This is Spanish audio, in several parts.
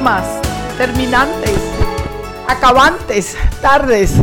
Últimas, terminantes, acabantes, tardes.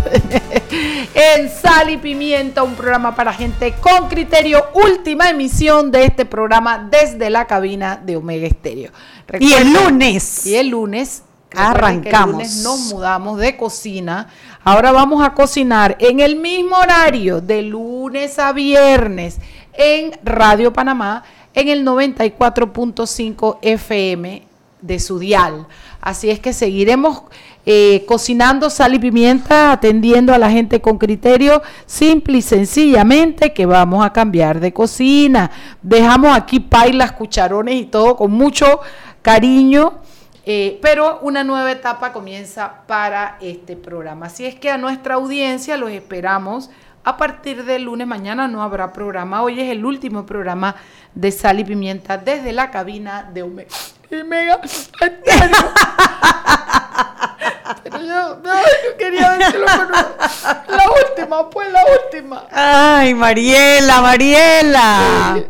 en Sal y Pimienta, un programa para gente con criterio. Última emisión de este programa desde la cabina de Omega Estéreo. y el lunes. Y el lunes. Arrancamos. El lunes nos mudamos de cocina. Ahora vamos a cocinar en el mismo horario, de lunes a viernes, en Radio Panamá en el 94.5 FM de su dial. Así es que seguiremos eh, cocinando sal y pimienta, atendiendo a la gente con criterio, simple y sencillamente que vamos a cambiar de cocina. Dejamos aquí pailas, cucharones y todo con mucho cariño. Eh, pero una nueva etapa comienza para este programa. Así es que a nuestra audiencia los esperamos a partir del lunes mañana no habrá programa. Hoy es el último programa de Sal y Pimienta desde la cabina de Omega. Pero yo, quería decirlo, la última, pues la última. Ay, Mariela, Mariela.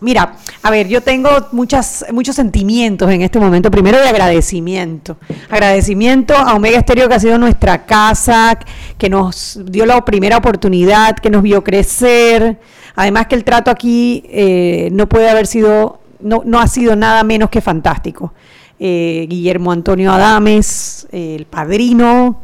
Mira, a ver, yo tengo muchas, muchos sentimientos en este momento. Primero de agradecimiento. Agradecimiento a Omega Estéreo que ha sido nuestra casa, que nos dio la primera oportunidad, que nos vio crecer. Además que el trato aquí eh, no puede haber sido, no, no ha sido nada menos que fantástico. Eh, Guillermo Antonio Adames, el padrino,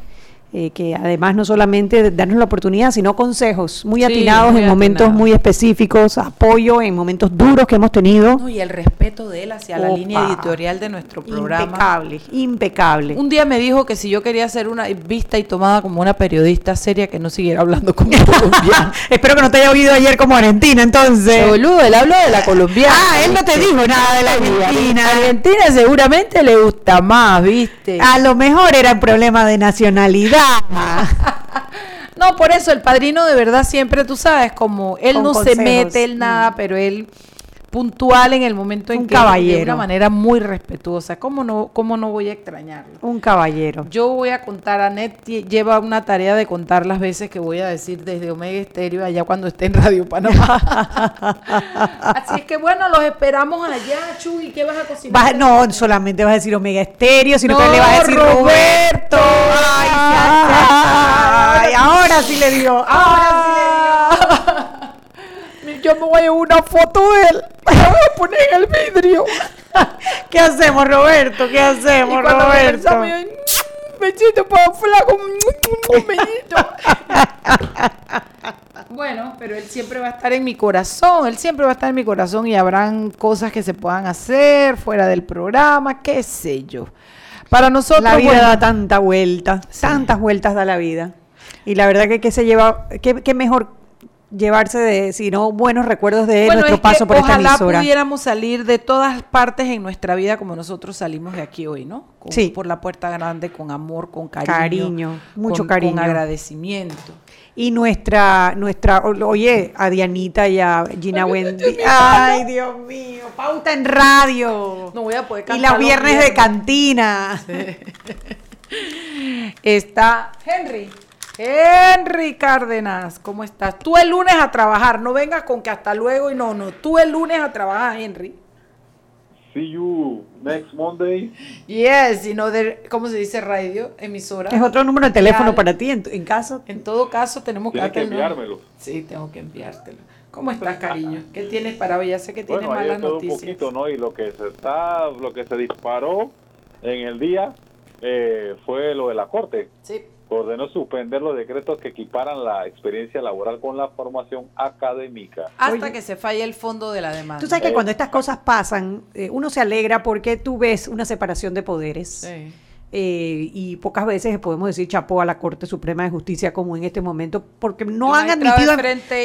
eh, que además no solamente darnos la oportunidad, sino consejos muy atinados en momentos muy específicos, apoyo en momentos duros que hemos tenido. y el respeto de él hacia la línea editorial de nuestro programa. Impecable, impecable. Un día me dijo que si yo quería hacer una vista y tomada como una periodista seria, que no siguiera hablando como colombiana. Espero que no te haya oído ayer como Argentina, entonces. Boludo, él habló de la colombiana. Ah, él no te dijo nada de la Argentina. Argentina seguramente le gusta más, ¿viste? A lo mejor era un problema de nacionalidad. no, por eso el padrino de verdad siempre, tú sabes, como él no se mete en nada, mm. pero él puntual en el momento en que caballero. de una manera muy respetuosa. ¿Cómo no, cómo no voy a extrañarlo? Un caballero. Yo voy a contar, a Net lleva una tarea de contar las veces que voy a decir desde Omega Estéreo allá cuando esté en Radio Panamá. Así es que bueno, los esperamos allá, Chuy. ¿Qué vas a cocinar? no, solamente vas a decir Omega Estéreo, sino que le vas a decir Roberto. Ay, ahora sí le digo, ahora sí le digo yo me voy a una foto de él. La voy a poner en el vidrio. ¿Qué hacemos, Roberto? ¿Qué hacemos, Roberto? Bechito para flaco. Bueno, pero él siempre va a estar en mi corazón, él siempre va a estar en mi corazón y habrán cosas que se puedan hacer fuera del programa, qué sé yo. Para nosotros la vida da tanta vuelta, tantas vueltas da la vida. Y la verdad que, que se lleva, qué mejor llevarse de, sino buenos recuerdos de nuestro paso por esta emisora. Ojalá pudiéramos salir de todas partes en nuestra vida como nosotros salimos de aquí hoy, ¿no? sí. Por la puerta grande, con amor, con cariño. Cariño, mucho cariño. Con agradecimiento. Y nuestra, nuestra, oye, a Dianita y a Gina Wendy. Ay, Dios mío, pauta en radio. No voy a poder cantar. Y los viernes, de cantina. Está Henry. Henry Cárdenas, ¿cómo estás? Tú el lunes a trabajar, no vengas con que hasta luego y no, no. Tú el lunes a trabajar, Henry. See you next Monday. Yes, y no de, ¿cómo se dice radio? Emisora. Es otro número de teléfono para ti, en, en, caso. En todo caso, tenemos que, que enviármelo. Sí, tengo que enviártelo. ¿Cómo estás, cariño? ¿Qué tienes para hoy? Ya sé que tienes bueno, malas noticias. un poquito, ¿no? Y lo que se está, lo que se disparó en el día eh, fue lo de la corte. Sí ordenó suspender los decretos que equiparan la experiencia laboral con la formación académica. Hasta que se falle el fondo de la demanda. Tú sabes que cuando estas cosas pasan, eh, uno se alegra porque tú ves una separación de poderes. Eh, y pocas veces podemos decir chapó a la Corte Suprema de Justicia como en este momento, porque no han admitido,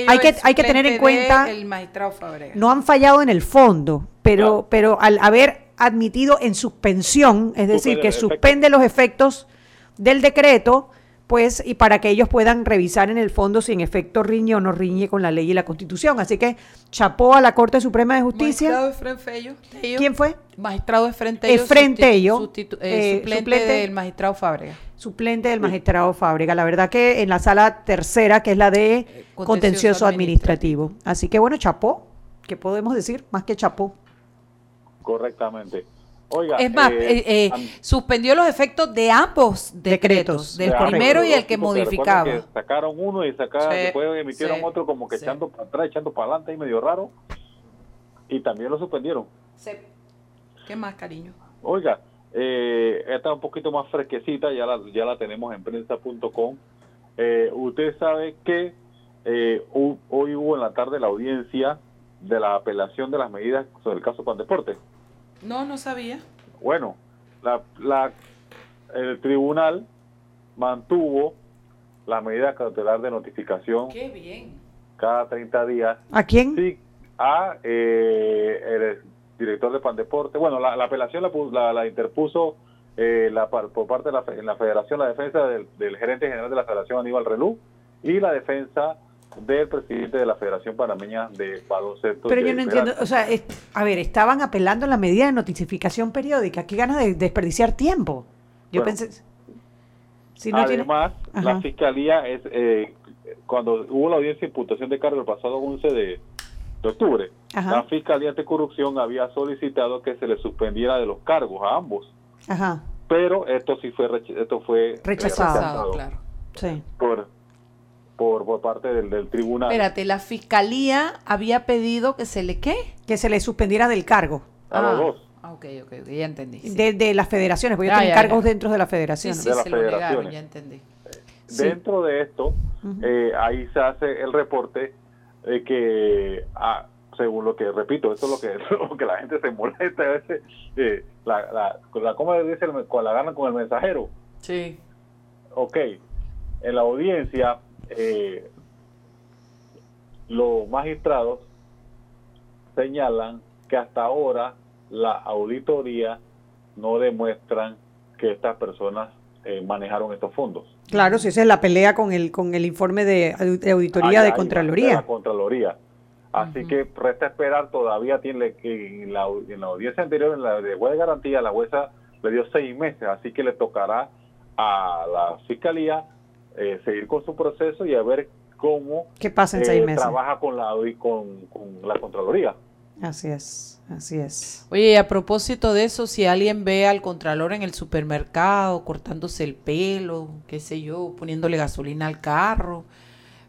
hay que, hay que tener en cuenta, el magistrado no han fallado en el fondo, pero, pero al haber admitido en suspensión, es decir, Suspende que efecto. suspende los efectos del decreto, pues, y para que ellos puedan revisar en el fondo si en efecto riñe o no riñe con la ley y la constitución. Así que chapó a la Corte Suprema de Justicia. Magistrado Efren Fello, Tello. ¿Quién fue? Magistrado Efren Tello. Efren Tello, sustitu- eh, eh, suplente, suplente. del magistrado Fábrega. Suplente del magistrado Fábrega. La verdad que en la sala tercera, que es la de contencioso contencioso administrativo. Así que bueno, chapó. ¿Qué podemos decir? Más que chapó. Correctamente. Oiga, Es más, eh, eh, eh, suspendió los efectos de ambos decretos, Decretos. del de primero y el que modificaba. que sacaron uno y sacaron, Sí, después emitieron sí, otro como que sí. echando para atrás, echando para adelante y medio raro. Y también lo suspendieron. ¿Qué más, cariño? Oiga, eh, esta es un poquito más fresquecita, ya la, ya la tenemos en prensa.com. Eh, usted sabe que eh, hoy hubo en la tarde la audiencia de la apelación de las medidas sobre el caso Pandeporte. No, no sabía. Bueno, la, la, el tribunal mantuvo la medida cautelar de notificación Qué bien. cada 30 días ¿A quién? sí, a eh, el director de Pandeporte. Bueno, la, la apelación la, pu- la, la interpuso eh, la, par- por parte de la, en la federación la defensa del, del gerente general de la federación Aníbal Relú y la defensa del presidente de la Federación Panameña de Baloncesto. Pero yo no entiendo, o sea, es- a ver, estaban apelando a la medida de notificación periódica. Qué ganas de desperdiciar tiempo. Yo Bueno. pensé. Si no tiene- Además, la fiscalía es eh, cuando hubo la audiencia de imputación de cargo el pasado 11 de, de octubre, Ajá. la fiscalía anticorrupción había solicitado que se le suspendiera de los cargos a ambos, Ajá, pero esto sí fue esto fue eh, Rechazado. Pasado, claro. sí. por, por por parte del, del tribunal. Espérate, la fiscalía había pedido que se le qué? Que se le suspendiera del cargo. A los dos. Ah, ok, ok, ya entendí. Sí, De, de las federaciones, porque ellos Ya, tienen ya, cargos ya. dentro de las sí, federaciones. sí, de las se lo negaron, federaciones. ya entendí. Sí. Dentro de esto, eh, ahí se hace el reporte de que, ah, según lo que, repito, esto es lo que, lo que la gente se molesta a veces, eh, la, la, la, ¿cómo le dice? el- Con la gana con el mensajero. Sí. Ok, en la audiencia, eh, los magistrados señalan que hasta ahora la auditoría no demuestran que estas personas eh, manejaron estos fondos. Claro, si esa es la pelea con el con el informe de, au- de auditoría Allá de Contraloría. de la Contraloría. Así que resta esperar, todavía tiene que en la, en la audiencia anterior, en la de juez de garantía, la jueza le dio seis meses, así que le tocará a la fiscalía eh, seguir con su proceso y a ver cómo ¿Qué pasa en eh, seis meses? trabaja con la con, con la Contraloría. Así es, así es. Oye, y a propósito de eso, si alguien ve al contralor en el supermercado cortándose el pelo, qué sé yo, poniéndole gasolina al carro,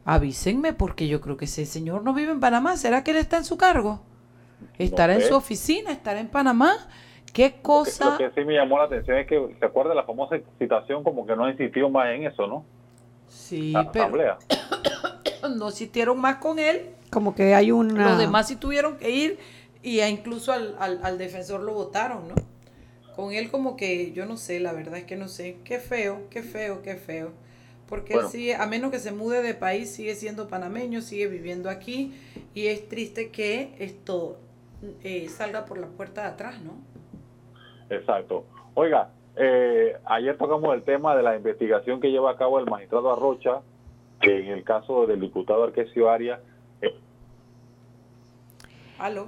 avísenme porque yo creo que ese señor no vive en Panamá. ¿Será que él está en su cargo? ¿Estará en sé. su oficina? ¿Estará en Panamá? ¿Qué cosa? Lo que sí me llamó la atención es que se acuerda de la famosa citación como que no insistió más en eso, ¿no? Sí, La pero asamblea. no existieron más con él. Como que hay una... Los demás sí tuvieron que ir y a incluso al, al, al defensor lo votaron, ¿no? Con él como que yo no sé, la verdad es que no sé. Qué feo, qué feo, qué feo. Porque Bueno. él sigue, a menos que se mude de país, sigue siendo panameño, sigue viviendo aquí y es triste que esto eh, salga por la puerta de atrás, ¿no? Exacto. Oiga, eh, ayer tocamos el tema de la investigación que lleva a cabo el magistrado Arrocha que en el caso del diputado Arquesio Arias, eh, Aló.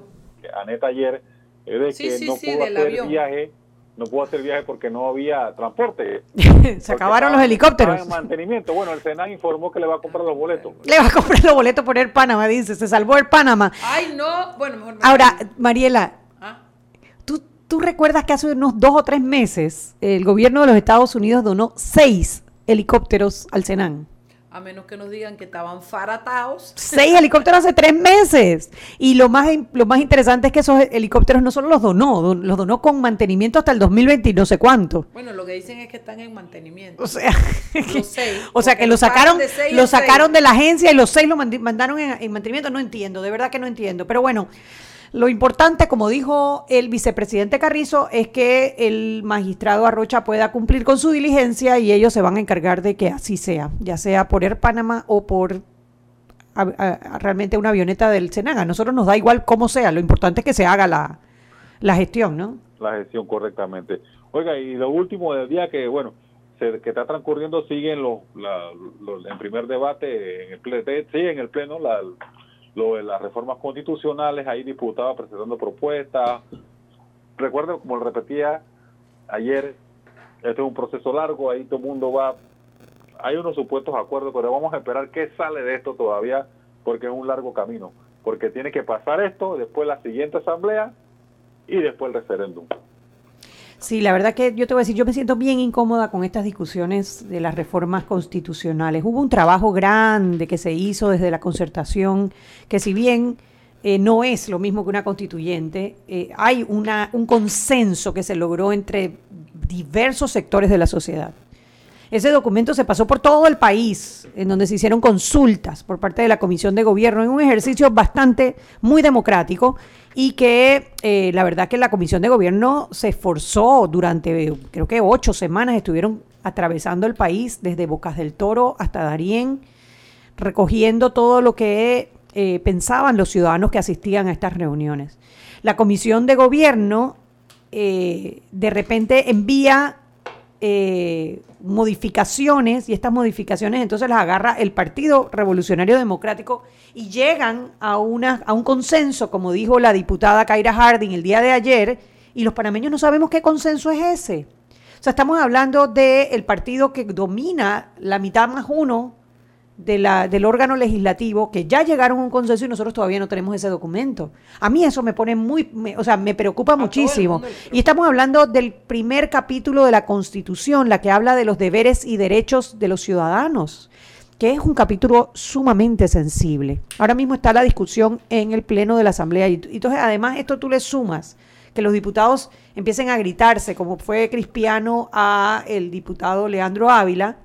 Aneta ayer, es de Sí, que sí, no sí, pudo del hacer avión. viaje, no pudo hacer viaje porque no había transporte. Se acabaron los helicópteros. en mantenimiento. Bueno, el Senado informó que le va a comprar los boletos. Le va a comprar los boletos por el Panamá, dice. Se salvó el Panamá. Ay, no. Bueno, mejor me Ahora. Mariela, ¿tú, recuerdas que hace unos dos o tres meses el gobierno de los Estados Unidos donó seis helicópteros al Senan. a menos que nos digan que estaban faratados. Seis helicópteros hace tres meses. Y lo más, lo más interesante es que esos helicópteros no solo los donó, don- los donó con mantenimiento hasta el 2020 y no sé cuánto. Bueno, lo que dicen es que están en mantenimiento. O sea, Los seis, o sea que lo sacaron, lo sacaron de la agencia y los seis lo mandaron en, en mantenimiento. No entiendo, de verdad que no entiendo. Pero bueno, lo importante, como dijo el vicepresidente Carrizo, es que el magistrado Arrocha pueda cumplir con su diligencia y ellos se van a encargar de que así sea, ya sea por Air Panamá o por a- realmente una avioneta del Senaga. A nosotros nos da igual cómo sea, lo importante es que se haga la, la gestión, ¿no? la gestión correctamente. Oiga, y lo último del día que, bueno, se, que está transcurriendo, siguen los, la, los, en primer debate, en el, pleno, sigue en el pleno la, lo de las reformas constitucionales, hay diputados presentando propuestas. Recuerden, como lo repetía ayer, este es un proceso largo, ahí todo el mundo va, hay unos supuestos acuerdos, pero vamos a esperar qué sale de esto todavía, porque es un largo camino, porque tiene que pasar esto, después la siguiente asamblea y después el referéndum. Sí, la verdad que yo te voy a decir, yo me siento bien incómoda con estas discusiones de las reformas constitucionales. Hubo un trabajo grande que se hizo desde la concertación, que si bien eh, no es lo mismo que una constituyente, eh, hay una, un consenso que se logró entre diversos sectores de la sociedad. Ese documento se pasó por todo el país, en donde se hicieron consultas por parte de la Comisión de Gobierno, en un ejercicio bastante, muy democrático, y que eh, la verdad que la Comisión de Gobierno se esforzó durante, creo que ocho semanas, estuvieron atravesando el país, desde Bocas del Toro hasta Darién, recogiendo todo lo que eh, pensaban los ciudadanos que asistían a estas reuniones. La Comisión de Gobierno eh, de repente envía eh, modificaciones y estas modificaciones entonces las agarra el Partido Revolucionario Democrático y llegan a, una, a un consenso, como dijo la diputada Kaira Harding el día de ayer, y los panameños no sabemos qué consenso es ese. O sea, estamos hablando del partido que domina la mitad más uno de la, del órgano legislativo que ya llegaron a un consenso y nosotros todavía no tenemos ese documento. A mí eso me pone muy, o sea, me preocupa muchísimo. Y estamos hablando del primer capítulo de la Constitución, la que habla de los deberes y derechos de los ciudadanos, que es un capítulo sumamente sensible. Ahora mismo está la discusión en el Pleno de la Asamblea. Y entonces, además, esto tú le sumas que los diputados empiecen a gritarse, como fue Cristiano a el diputado Leandro Ávila,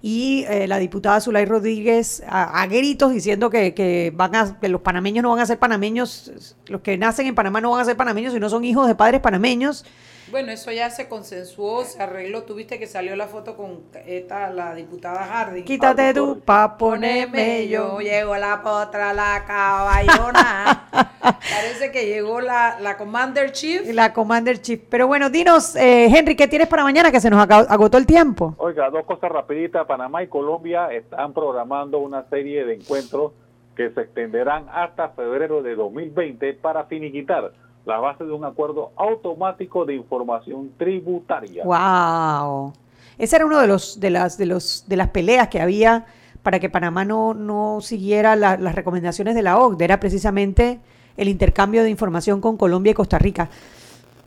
y eh, la diputada Zulay Rodríguez a, gritos diciendo que, que, van a, que los panameños no van a ser panameños, los que nacen en Panamá no van a ser panameños si no son hijos de padres panameños. Bueno, eso ya se consensuó, se arregló. Tuviste que salió la foto con esta, la diputada Harding. Quítate tú pa' ponerme yo. Llegó la potra, la caballona. Parece que llegó la, la Commander Chief. La Commander Chief. Pero bueno, dinos, eh, Henry, ¿qué tienes para mañana? Que se nos agotó el tiempo. Oiga, dos cosas rapiditas. Panamá y Colombia están programando una serie de encuentros que se extenderán hasta febrero de 2020 para finiquitar la base de un acuerdo automático de información tributaria. Wow. Ese era uno de los de las de los de las peleas que había para que Panamá no, no siguiera las recomendaciones de la OCDE, era precisamente el intercambio de información con Colombia y Costa Rica.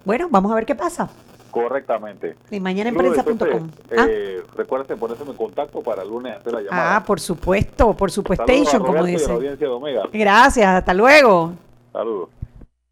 Bueno, vamos a ver qué pasa. Correctamente. Y mañana en prensa.com. Eh, ¿Ah? Recuerden ponerse en contacto para el lunes hacer la llamada. Ah, por supuesto, por supuesto, como dice. Gracias, hasta luego. Saludos.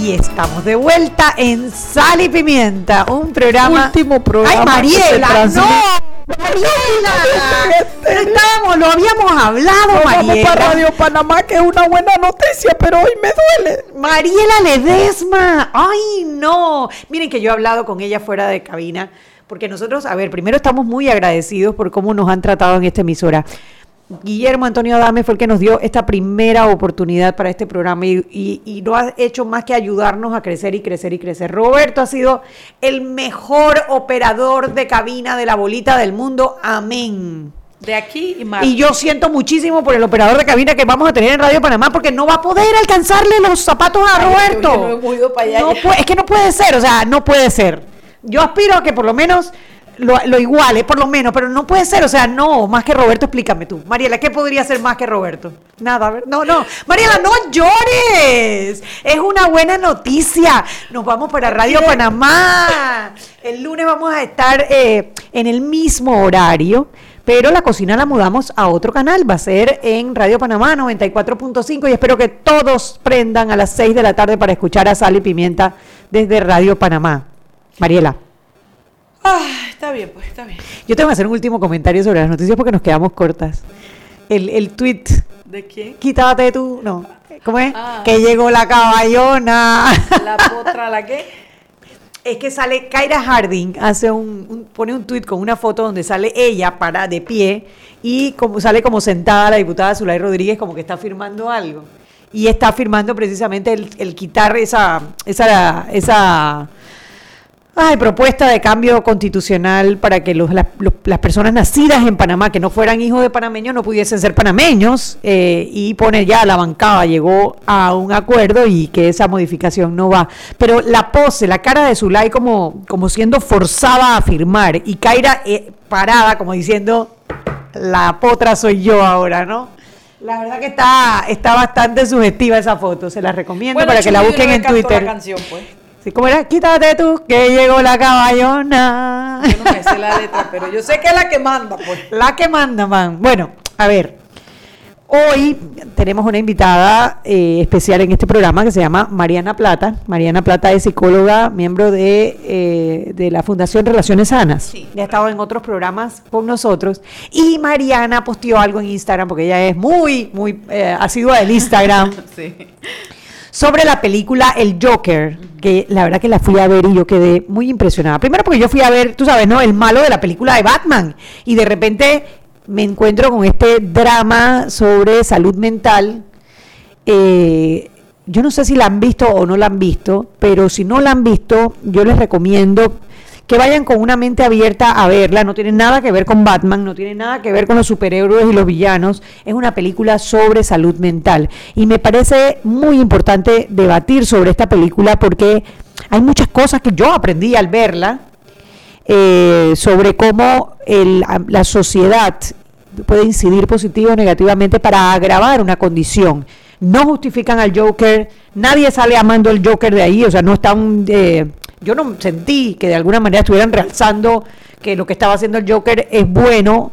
Y estamos de vuelta en Sal y Pimienta, un programa. Último programa ¡Ay, Mariela! ¡No! ¡Mariela! Pero estábamos, lo habíamos hablado, vamos Mariela. para Radio Panamá, que es una buena noticia, pero hoy me duele. Mariela Ledesma. Ay, no. Miren que yo he hablado con ella fuera de cabina, porque nosotros, a ver, primero estamos muy agradecidos por cómo nos han tratado en esta emisora. Guillermo Antonio Adame fue el que nos dio esta primera oportunidad para este programa y, y- y no ha hecho más que ayudarnos a crecer y crecer y crecer. Roberto ha sido el mejor operador de cabina de la bolita del mundo. Amén. De aquí y más. Y yo siento muchísimo por el operador de cabina que vamos a tener en Radio Panamá porque no va a poder alcanzarle los zapatos a Roberto. no para allá No es que no puede ser, o sea, no puede ser. Yo aspiro a que por lo menos lo, lo iguale, por lo menos, pero no puede ser, o sea, no, más que Roberto, explícame tú. Mariela, ¿qué podría ser más que Roberto? Nada, a ver, no, no. Mariela, no llores. Es una buena noticia. Nos vamos para Radio Panamá. El lunes vamos a estar eh, en el mismo horario. Pero la cocina la mudamos a otro canal, va a ser en Radio Panamá 94.5 y espero que todos prendan a las 6 de la tarde para escuchar a Sal y Pimienta desde Radio Panamá. Mariela, Ah, está bien, pues, está bien. yo tengo que hacer un último comentario sobre las noticias porque nos quedamos cortas. El, el tweet, ¿De quién? quítate tú, no, ¿cómo es? Ah. Que llegó la caballona. La potra, ¿la qué? Es que sale Kaira Harding, hace un, un- pone un tuit con una foto donde sale ella para de pie y como sale como sentada la diputada Zulay Rodríguez como que está firmando algo. Y está firmando precisamente el, el quitar esa, esa, esa ay, propuesta de cambio constitucional para que los- las- los- las personas nacidas en Panamá, que no fueran hijos de panameños, no pudiesen ser panameños. eh, y pone ya la bancada, llegó a un acuerdo y que esa modificación no va. Pero la pose, la cara de Zulay como, como siendo forzada a firmar y Kaira eh, parada como diciendo, la potra soy yo ahora, ¿no? La verdad que está, está bastante sugestiva esa foto, se la recomiendo para que la busquen en Twitter. La canción, pues. Sí, ¿Cómo era? Quítate tú, que llegó la caballona. Yo no me sé la letra, pero yo sé que es la que manda, pues. La que manda, man. Bueno, a ver. Hoy tenemos una invitada eh, especial en este programa que se llama Mariana Plata. Mariana Plata es psicóloga, miembro de, eh, de la Fundación Relaciones Sanas. Sí, Ya ha estado en otros programas con nosotros. Y Mariana posteó algo en Instagram, porque ella es muy, muy eh, asidua del Instagram. Sí. Sobre la película El Joker, que la verdad que la fui a ver y yo quedé muy impresionada. Primero porque yo fui a ver, tú sabes, ¿no? El malo de la película de Batman. Y de repente me encuentro con este drama sobre salud mental. Eh, yo no sé si la han visto o no la han visto, pero si no la han visto, yo les recomiendo que vayan con una mente abierta a verla. No tiene nada que ver con Batman, no tiene nada que ver con los superhéroes y los villanos. Es una película sobre salud mental. Y me parece muy importante debatir sobre esta película porque hay muchas cosas que yo aprendí al verla eh, sobre cómo el- la sociedad puede incidir positivo o negativamente para agravar una condición. No justifican al Joker, nadie sale amando al Joker de ahí, o sea, no están... eh, yo no sentí que de alguna manera estuvieran realzando que lo que estaba haciendo el Joker es bueno,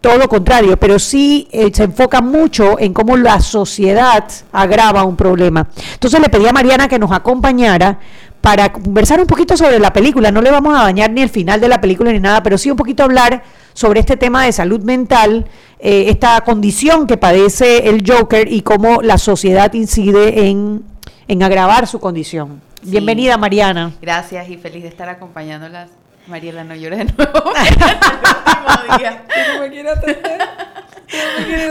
todo lo contrario, pero sí eh, se enfoca mucho en cómo la sociedad agrava un problema. Entonces le pedí a Mariana que nos acompañara para conversar un poquito sobre la película. No le vamos a dañar ni el final de la película ni nada, pero sí un poquito hablar sobre este tema de salud mental, eh, esta condición que padece el Joker y cómo la sociedad incide en, en agravar su condición. Sí. Bienvenida, Mariana. Gracias y feliz de estar acompañándolas. Mariela, no llores de nuevo.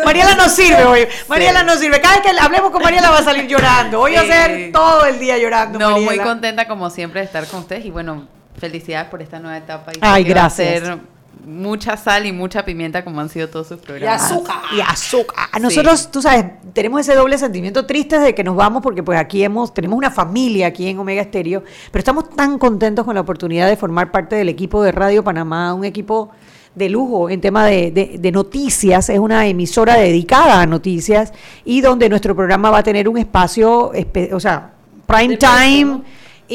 Mariela no sirve hoy. Mariela no sirve. Cada vez que hablemos con Mariela va a salir llorando. Hoy va a ser todo el día llorando. No, muy contenta como siempre de estar con ustedes y bueno, felicidades por esta nueva etapa. Y Ay, que va a gracias. ser mucha sal y mucha pimienta como han sido todos sus programas. azúcar. Y azúcar. Nosotros, tú sabes, tenemos ese doble sentimiento triste de que nos vamos porque pues aquí hemos, tenemos una familia aquí en Omega Estéreo, pero estamos tan contentos con la oportunidad de formar parte del equipo de Radio Panamá, un equipo de lujo en tema de, de- de noticias, es una emisora dedicada a noticias y donde nuestro programa va a tener un espacio, espe- o sea, prime time.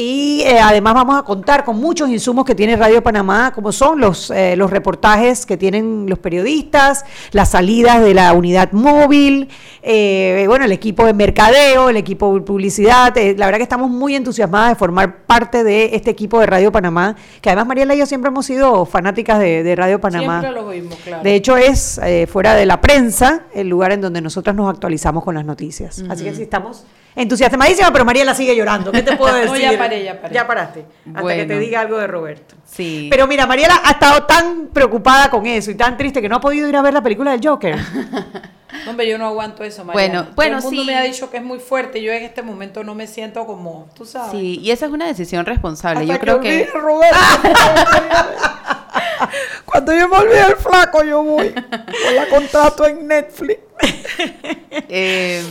Y eh, además vamos a contar con muchos insumos que tiene Radio Panamá, como son los, eh, los reportajes que tienen los periodistas, las salidas de la unidad móvil, eh, bueno, el equipo de mercadeo, el equipo de publicidad. eh, la verdad que estamos muy entusiasmadas de formar parte de este equipo de Radio Panamá, que además Mariela y yo siempre hemos sido fanáticas de, de Radio Panamá. Siempre claro. De hecho, es eh, fuera de la prensa el lugar en donde nosotras nos actualizamos con las noticias. Así que sí, estamos entusiasmadísimas, pero Mariela sigue llorando. ¿Qué te puedo No, decir? ya paré, ya paré. Ya paraste. Hasta que te diga algo de Roberto. Sí. Pero mira, Mariela ha estado tan preocupada con eso y tan triste que no ha podido ir a ver la película del Joker. No, hombre, yo no aguanto eso, Mariana. Bueno, Todo bueno, el mundo sí. me ha dicho que es muy fuerte. Yo en este momento no me siento como, tú sabes. Sí, y esa es una decisión responsable. Hasta Yo creo que... olvide, Roberto. Cuando yo me olvide el flaco, yo voy. Con la contrato en Netflix. Eh,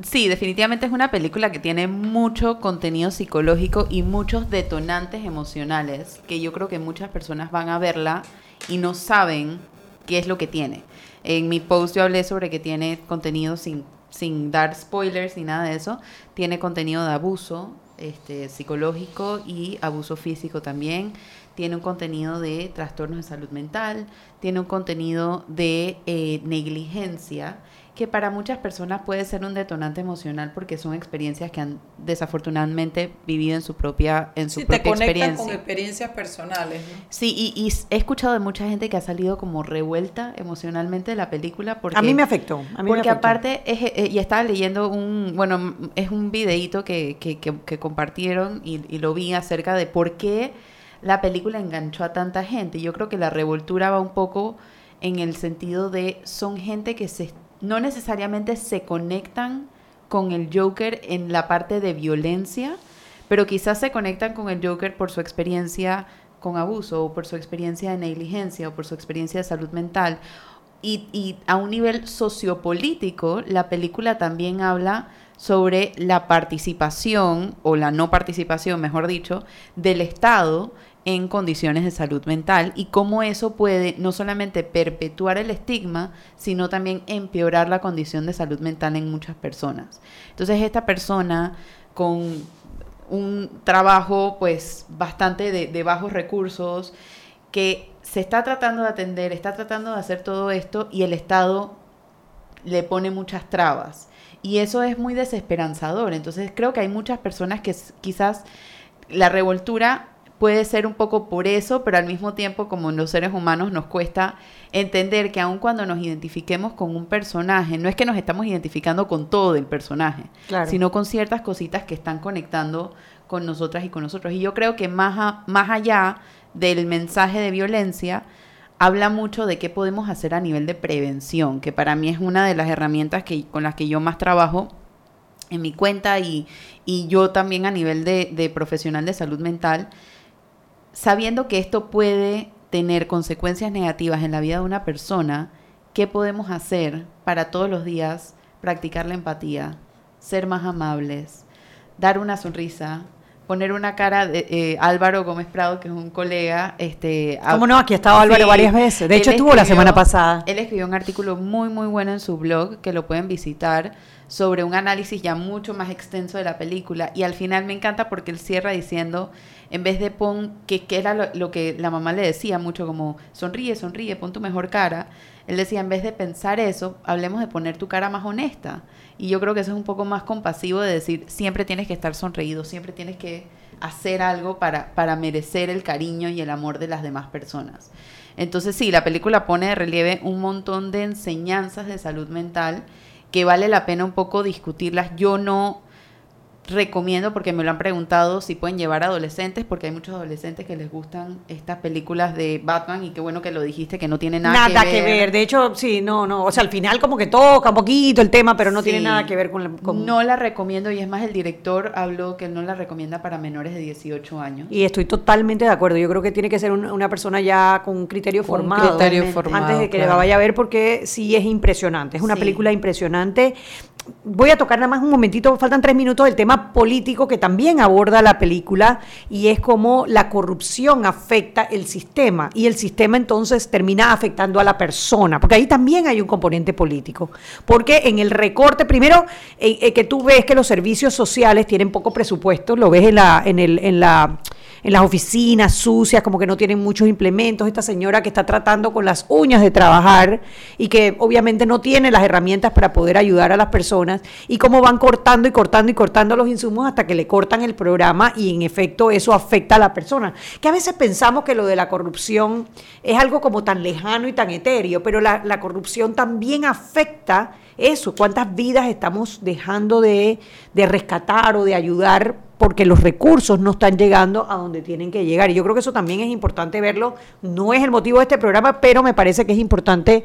sí, definitivamente es una película que tiene mucho contenido psicológico y muchos detonantes emocionales que yo creo que muchas personas van a verla y no saben qué es lo que tiene. En mi post yo hablé sobre que tiene contenido sin, sin dar spoilers ni nada de eso. Tiene contenido de abuso este, psicológico y abuso físico también. Tiene un contenido de trastornos de salud mental. Tiene un contenido de eh, negligencia que para muchas personas puede ser un detonante emocional porque son experiencias que han desafortunadamente vivido en su propia en su Sí, te propia conectan experiencia. con experiencias personales. ¿no? Sí, y, y he escuchado de mucha gente que ha salido como revuelta emocionalmente de la película porque a mí me afectó. A mí me porque afectó. aparte, es, eh, y estaba leyendo un, bueno, es un videíto que, que, que- que compartieron y, y lo vi acerca de por qué la película enganchó a tanta gente. Yo creo que la revoltura va un poco en el sentido de son gente que se, no necesariamente se conectan con el Joker en la parte de violencia, pero quizás se conectan con el Joker por su experiencia con abuso o por su experiencia de negligencia o por su experiencia de salud mental. Y, y a un nivel sociopolítico, la película también habla sobre la participación o la no participación, mejor dicho, del Estado en condiciones de salud mental y cómo eso puede no solamente perpetuar el estigma, sino también empeorar la condición de salud mental en muchas personas. Entonces esta persona con un trabajo pues bastante de, de bajos recursos, que se está tratando de atender, está tratando de hacer todo esto y el Estado le pone muchas trabas. Y eso es muy desesperanzador. Entonces creo que hay muchas personas que quizás la revoltura puede ser un poco por eso, pero al mismo tiempo como los seres humanos nos cuesta entender que aun cuando nos identifiquemos con un personaje, no es que nos estamos identificando con todo el personaje, Claro. sino con ciertas cositas que están conectando con nosotras y con nosotros. Y yo creo que más, a- más allá del mensaje de violencia, habla mucho de qué podemos hacer a nivel de prevención, que para mí es una de las herramientas que, con las que yo más trabajo en mi cuenta y, y yo también a nivel de, de profesional de salud mental, sabiendo que esto puede tener consecuencias negativas en la vida de una persona, ¿qué podemos hacer para todos los días practicar la empatía, ser más amables, dar una sonrisa, poner una cara de eh, Álvaro Gómez Prado, que es un colega, este, ¿Cómo no? Aquí ha estado Álvaro Sí, varias veces. De hecho, estuvo la semana pasada. Él escribió un artículo muy, muy bueno en su blog que lo pueden visitar sobre un análisis ya mucho más extenso de la película. Y al final me encanta porque él cierra diciendo, en vez de pon, que, que era lo, que la mamá le decía mucho, como sonríe, sonríe, pon tu mejor cara. Él decía, en vez de pensar eso, hablemos de poner tu cara más honesta. Y yo creo que eso es un poco más compasivo de decir, siempre tienes que estar sonreído, siempre tienes que hacer algo para, para merecer el cariño y el amor de las demás personas. Entonces sí, la película pone de relieve un montón de enseñanzas de salud mental que vale la pena un poco discutirlas. Yo no recomiendo, porque me lo han preguntado, si pueden llevar adolescentes, porque hay muchos adolescentes que les gustan estas películas de Batman y qué bueno que lo dijiste, que no tiene nada, Nada, que, ver. De hecho, sí, no, no. O sea, al final como que toca un poquito el tema, pero no tiene nada que ver con... la- con- No la recomiendo y es más, el director habló que él no la recomienda para menores de 18 años. Y estoy totalmente de acuerdo. Yo creo que tiene que ser un- una persona ya con un criterio Con formado. criterio antes de que claro. la vaya a ver porque sí es impresionante. Es una Sí. película impresionante. Voy a tocar nada más un momentito, faltan tres minutos, el tema político que también aborda la película y es cómo la corrupción afecta el sistema y el sistema entonces termina afectando a la persona, porque ahí también hay un componente político, porque en el recorte, primero, eh, eh, que tú ves que los servicios sociales tienen poco presupuesto, lo ves en la, en el, en la en las oficinas sucias, como que no tienen muchos implementos, esta señora que está tratando con las uñas de trabajar y que obviamente no tiene las herramientas para poder ayudar a las personas, y cómo van cortando y cortando y cortando los insumos hasta que le cortan el programa y en efecto eso afecta a la persona. Que a veces pensamos que lo de la corrupción es algo como tan lejano y tan etéreo, pero la, corrupción también afecta eso, cuántas vidas estamos dejando de, de rescatar o de ayudar porque los recursos no están llegando a donde tienen que llegar. Y yo creo que eso también es importante verlo. No es el motivo de este programa, pero me parece que es importante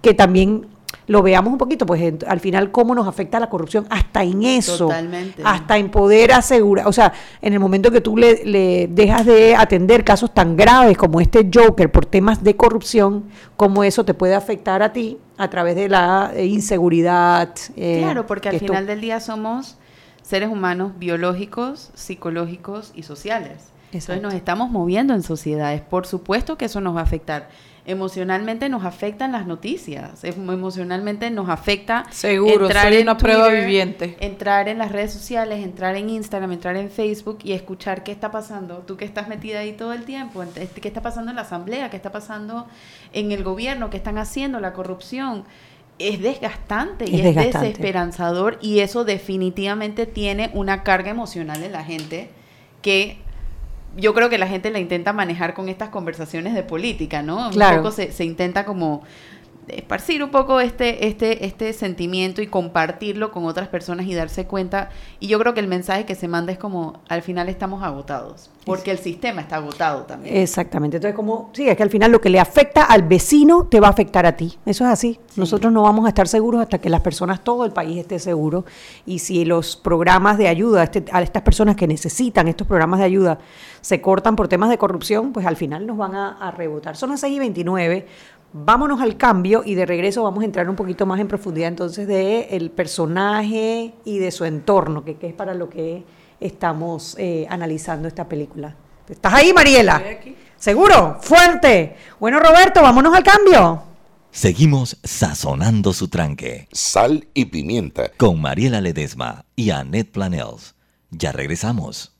que también lo veamos un poquito, pues al final cómo nos afecta la corrupción, hasta en eso, Totalmente. hasta en poder asegurar, o sea, en el momento que tú le, le dejas de atender casos tan graves como este Joker por temas de corrupción, cómo eso te puede afectar a ti a través de la inseguridad. eh, Claro, porque al final del día somos seres humanos biológicos, psicológicos y sociales. Entonces nos estamos moviendo en sociedades. Por supuesto que eso nos va a afectar. Emocionalmente nos afectan las noticias. Em- Emocionalmente nos afecta Seguro, soy en una prueba viviente. Entrar en las redes sociales, entrar en Instagram, entrar en Facebook y escuchar qué está pasando. Tú que estás metida ahí todo el tiempo, ent- qué está pasando en la asamblea, qué está pasando en el gobierno, qué están haciendo, la corrupción. Es desgastante y Es es, desgastante. desesperanzador y eso definitivamente tiene una carga emocional en la gente que yo creo que la gente la intenta manejar con estas conversaciones de política, ¿no? Claro. Un poco se, se intenta como esparcir un poco este, este, este sentimiento y compartirlo con otras personas y darse cuenta. Y yo creo que el mensaje que se manda es como, al final estamos agotados, porque el sistema está agotado también. Exactamente. Entonces, como, sí, es que al final lo que le afecta al vecino te va a afectar a ti. Eso es así. Nosotros no vamos a estar seguros hasta que las personas, todo el país esté seguro. Y si los programas de ayuda a, este- a estas personas que necesitan estos programas de ayuda se cortan por temas de corrupción, pues al final nos van a, a rebotar. Son las 6 y 29. Vámonos al cambio y de regreso vamos a entrar un poquito más en profundidad entonces de el personaje y de su entorno, que, que es para lo que estamos eh, analizando esta película. ¿Estás ahí, Mariela? ¿Seguro? Fuerte. Bueno, Roberto, vámonos al cambio. Seguimos sazonando su tranque. Sal y pimienta. Con Mariela Ledesma y Annette Planels. Ya regresamos.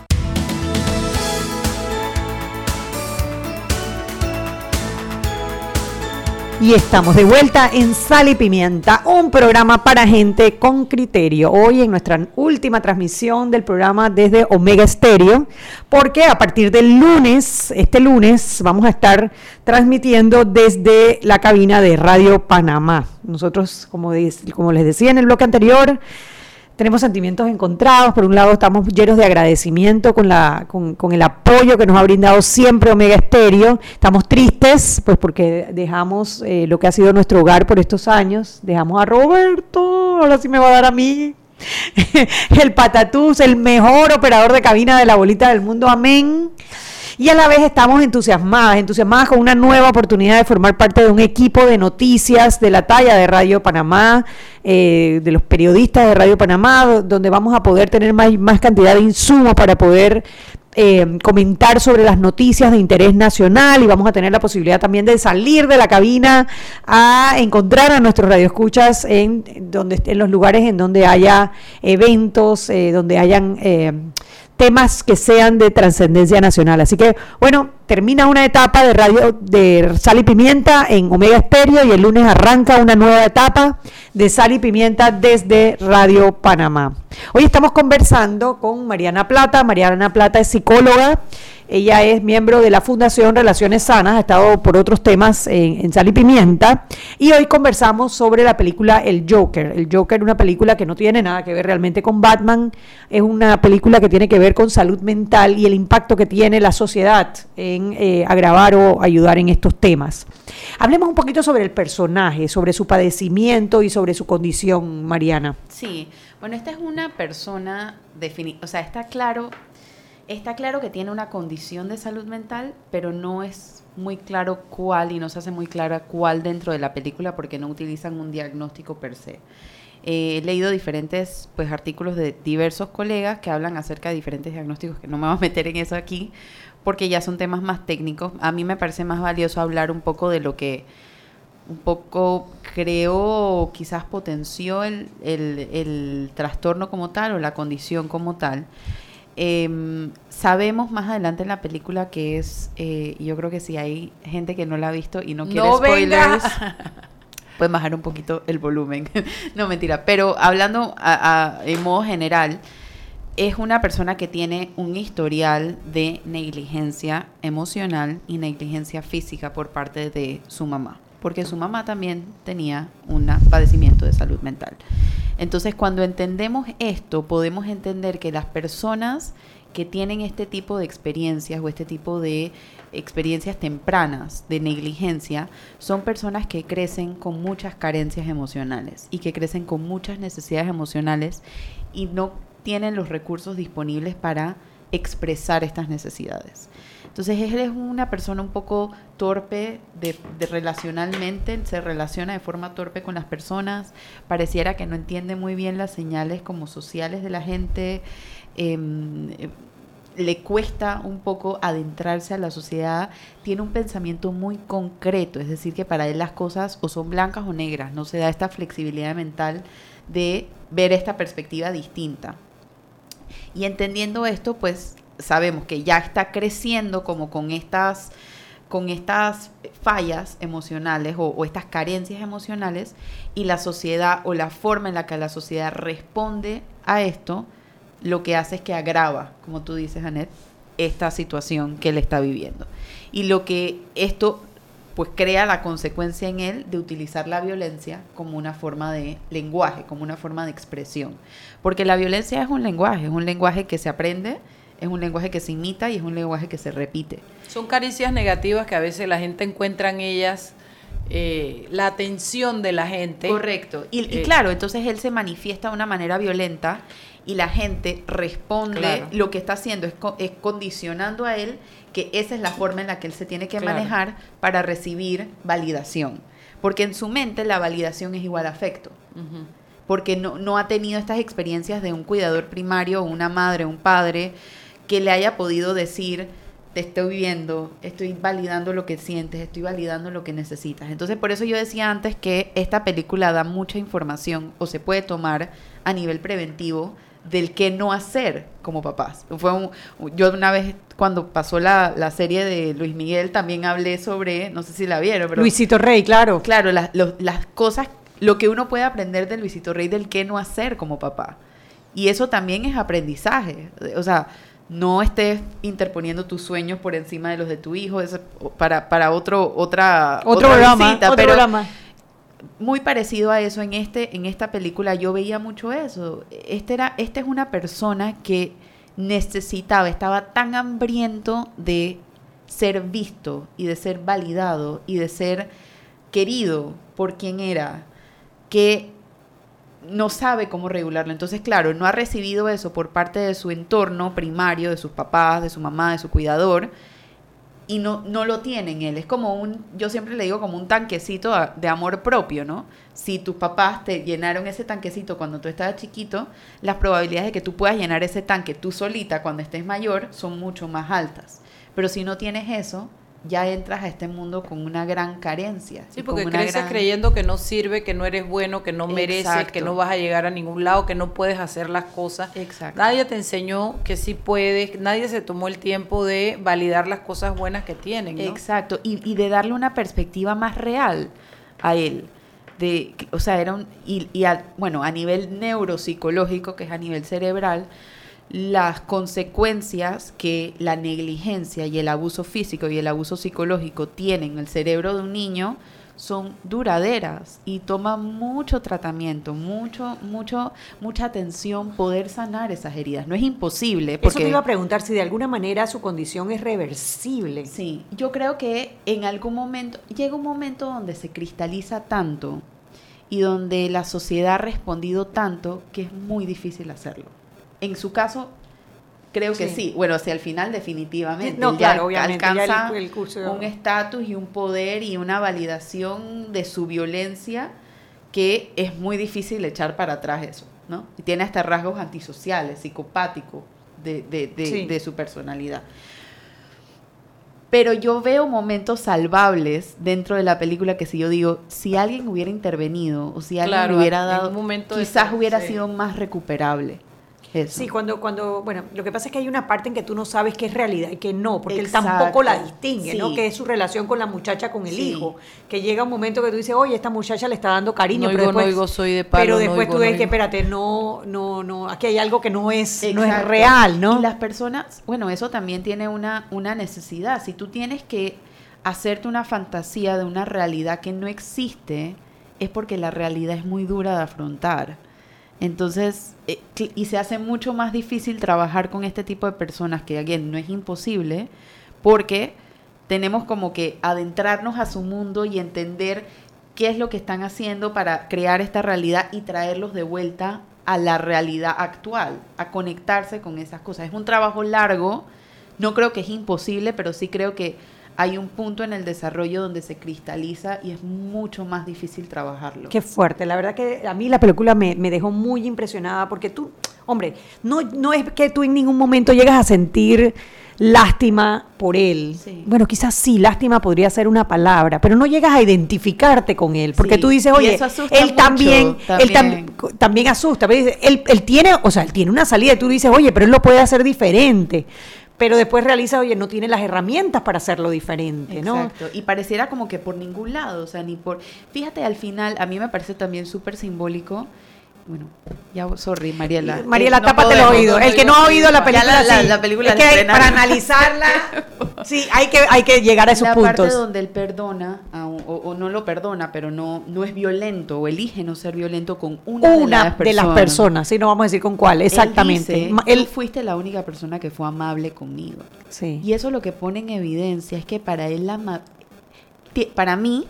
Y estamos de vuelta en Sal y Pimienta, un programa para gente con criterio. Hoy en nuestra última transmisión del programa desde Omega Stereo, porque a partir del lunes, este lunes, vamos a estar transmitiendo desde la cabina de Radio Panamá. Nosotros, como, como les decía en el bloque anterior, tenemos sentimientos encontrados. Por un lado, estamos llenos de agradecimiento con, la, con, con, el apoyo que nos ha brindado siempre Omega Estéreo. Estamos tristes, pues porque dejamos eh, lo que ha sido nuestro hogar por estos años. Dejamos a Roberto, ahora sí me va a dar a mí. el patatús, el mejor operador de cabina de la bolita del mundo. Amén y a la vez estamos entusiasmadas, entusiasmadas con una nueva oportunidad de formar parte de un equipo de noticias de la talla de Radio Panamá, eh, de los periodistas de Radio Panamá, donde vamos a poder tener más, más cantidad de insumos para poder eh, comentar sobre las noticias de interés nacional y vamos a tener la posibilidad también de salir de la cabina a encontrar a nuestros radioescuchas en donde en los lugares en donde haya eventos, eh, donde hayan temas que sean de trascendencia nacional. Así que, bueno, termina una etapa de radio de Sal y Pimienta en Omega Estéreo y el lunes arranca una nueva etapa de Sal y Pimienta desde Radio Panamá. Hoy estamos conversando con Mariana Plata. Mariana Plata es psicóloga ella es miembro de la Fundación Relaciones Sanas, ha estado por otros temas en, Sal y Pimienta. Y hoy conversamos sobre la película El Joker. El Joker, una película que no tiene nada que ver realmente con Batman, es una película que tiene que ver con salud mental y el impacto que tiene la sociedad en eh, agravar o ayudar en estos temas. Hablemos un poquito sobre el personaje, sobre su padecimiento y sobre su condición, Mariana. Sí, bueno, esta es una persona definida, o sea, está claro Está claro que tiene una condición de salud mental, pero no es muy claro cuál y no se hace muy clara cuál dentro de la película porque no utilizan un diagnóstico per se. Eh, he leído diferentes pues, artículos de diversos colegas que hablan acerca de diferentes diagnósticos, que no me voy a meter en eso aquí, porque ya son temas más técnicos. A mí me parece más valioso hablar un poco de lo que un poco creó, quizás potenció el, el, el trastorno como tal o la condición como tal. Em, sabemos más adelante en la película que es, eh, yo creo que si hay gente que no la ha visto y no quiere spoilers, pueden bajar un poquito el volumen. no, mentira. Pero hablando en modo general, es una persona que tiene un historial de negligencia emocional y negligencia física por parte de su mamá, porque su mamá también tenía un padecimiento de salud mental. Entonces, cuando entendemos esto, podemos entender que las personas que tienen este tipo de experiencias o este tipo de experiencias tempranas de negligencia son personas que crecen con muchas carencias emocionales y que crecen con muchas necesidades emocionales y no tienen los recursos disponibles para expresar estas necesidades. Entonces él es una persona un poco torpe de, relacionalmente, se relaciona de forma torpe con las personas, pareciera que no entiende muy bien las señales como sociales de la gente, em, le cuesta un poco adentrarse a la sociedad, tiene un pensamiento muy concreto, es decir, que para él las cosas o son blancas o negras, no se da esta flexibilidad mental de ver esta perspectiva distinta. Y entendiendo esto, pues sabemos que ya está creciendo como con estas, con estas fallas emocionales o, estas carencias emocionales y la sociedad o la forma en la que la sociedad responde a esto, lo que hace es que agrava, como tú dices, Anet, esta situación que él está viviendo. Y lo que esto pues crea la consecuencia en él de utilizar la violencia como una forma de lenguaje, como una forma de expresión. Porque la violencia es un lenguaje, es un lenguaje que se aprende es un lenguaje que se imita y es un lenguaje que se repite. Son caricias negativas que a veces la gente encuentra en ellas eh, la atención de la gente. Correcto. Y, y Eh, claro, entonces él se manifiesta de una manera violenta y la gente responde, Claro. lo que está haciendo es, co- es condicionando a él que esa es la forma en la que él se tiene que Claro. manejar para recibir validación. Porque en su mente la validación es igual a afecto. Porque no, no ha tenido estas experiencias de un cuidador primario, una madre, un padre, que le haya podido decir, te estoy viendo, estoy validando lo que sientes, estoy validando lo que necesitas. Entonces, por eso yo decía antes que esta película da mucha información o se puede tomar a nivel preventivo del qué no hacer como papás. Fue un- yo una vez cuando pasó la, la serie de Luis Miguel también hablé sobre, no sé si la vieron, pero Luisito Rey, claro. Claro, las, los- las cosas, lo que uno puede aprender del Luisito Rey, del qué no hacer como papá. Y eso también es aprendizaje. O sea, no estés interponiendo tus sueños por encima de los de tu hijo. Para, para otro, otra, Otro otra programa, visita, otro pero programa. Muy parecido a eso en este, en esta película yo veía mucho eso. Este era, esta es una persona que necesitaba, estaba tan hambriento de ser visto y de ser validado y de ser querido por quien era, que no sabe cómo regularlo. Entonces, claro, no ha recibido eso por parte de su entorno primario, de sus papás, de su mamá, de su cuidador, y no, no lo tiene en él. Es como un, yo siempre le digo como un tanquecito de amor propio, ¿no? Si tus papás te llenaron ese tanquecito cuando tú estabas chiquito, las probabilidades de que tú puedas llenar ese tanque tú solita cuando estés mayor son mucho más altas. Pero si no tienes eso, ya entras a este mundo con una gran carencia. Sí, porque creces gran- creyendo que no sirve, que no eres bueno, que no mereces, Exacto. que no vas a llegar a ningún lado, que no puedes hacer las cosas. Exacto. Nadie te enseñó que sí puedes, nadie se tomó el tiempo de validar las cosas buenas que tienen, ¿no? Exacto, y, y de darle una perspectiva más real a él. De, o sea, era un, y, y a- bueno, a nivel neuropsicológico, que es a nivel cerebral, las consecuencias que la negligencia y el abuso físico y el abuso psicológico tienen en el cerebro de un niño son duraderas y toma mucho tratamiento, mucho, mucho, mucha atención poder sanar esas heridas. No es imposible. Eso Porque te iba a preguntar si de alguna manera su condición es reversible. Sí, yo creo que en algún momento, llega un momento donde se cristaliza tanto y donde la sociedad ha respondido tanto que es muy difícil hacerlo. En su caso, creo que Sí. sí. Bueno, hacia el final definitivamente. No, Él claro, ya obviamente, ya el- alcanza el curso- un estatus y un poder y una validación de su violencia que es muy difícil echar para atrás eso, ¿no? Y tiene hasta rasgos antisociales, psicopáticos de, de- de- Sí. de su personalidad. Pero yo veo momentos salvables dentro de la película que si yo digo, si alguien hubiera intervenido o si alguien Claro, hubiera dado, momento quizás hubiera sí. sido más recuperable. Eso. Sí, cuando, cuando, bueno, lo que pasa es que hay una parte en que tú no sabes qué es realidad y qué no, porque él tampoco la distingue, ¿no? Que es su relación con la muchacha, con el Sí. hijo. Que llega un momento que tú dices, oye, esta muchacha le está dando cariño, No pero oigo, no después, oigo, soy de palo, pero no después oigo, tú no ves que, espérate, no, no, no, aquí hay algo que no es, no es real, ¿no? Y las personas, bueno, eso también tiene una, una necesidad. Si tú tienes que hacerte una fantasía de una realidad que no existe, es porque la realidad es muy dura de afrontar. Entonces, eh, y se hace mucho más difícil trabajar con este tipo de personas, que again, no es imposible, porque tenemos como que adentrarnos a su mundo y entender qué es lo que están haciendo para crear esta realidad y traerlos de vuelta a la realidad actual, a conectarse con esas cosas. Es un trabajo largo, no creo que es imposible, pero sí creo que hay un punto en el desarrollo donde se cristaliza y es mucho más difícil trabajarlo. Qué fuerte, la verdad que a mí la película me, me dejó muy impresionada porque tú, hombre, no, no es que tú en ningún momento llegas a sentir lástima por él. Sí. Bueno, quizás sí, lástima podría ser una palabra, pero no llegas a identificarte con él, porque Sí, tú dices, oye, él mucho, también, él también. tam- también asusta, pero dice, él, él tiene, o sea, él tiene una salida y tú dices, oye, pero él lo puede hacer diferente. Pero después realiza, oye, no tiene las herramientas para hacerlo diferente, ¿no? Exacto. Y pareciera como que por ningún lado, o sea, ni por... Fíjate, al final, a mí me parece también súper simbólico. Bueno, ya, sorry, Mariela. Mariela, no tápate los podemos, oídos. no el que no ha oído la película, la, sí. la película es la que estrenaron. para analizarla, sí, hay que, hay que llegar a esos la puntos. parte donde él perdona, a o, o no lo perdona, pero no, no es violento, o elige no ser violento con una, Una de las personas, sí, no vamos a decir con cuál, exactamente. Él, dice, Ma- "Tú él- fuiste la única persona que fue amable conmigo. sí. Y eso lo que pone en evidencia es que para él la para mí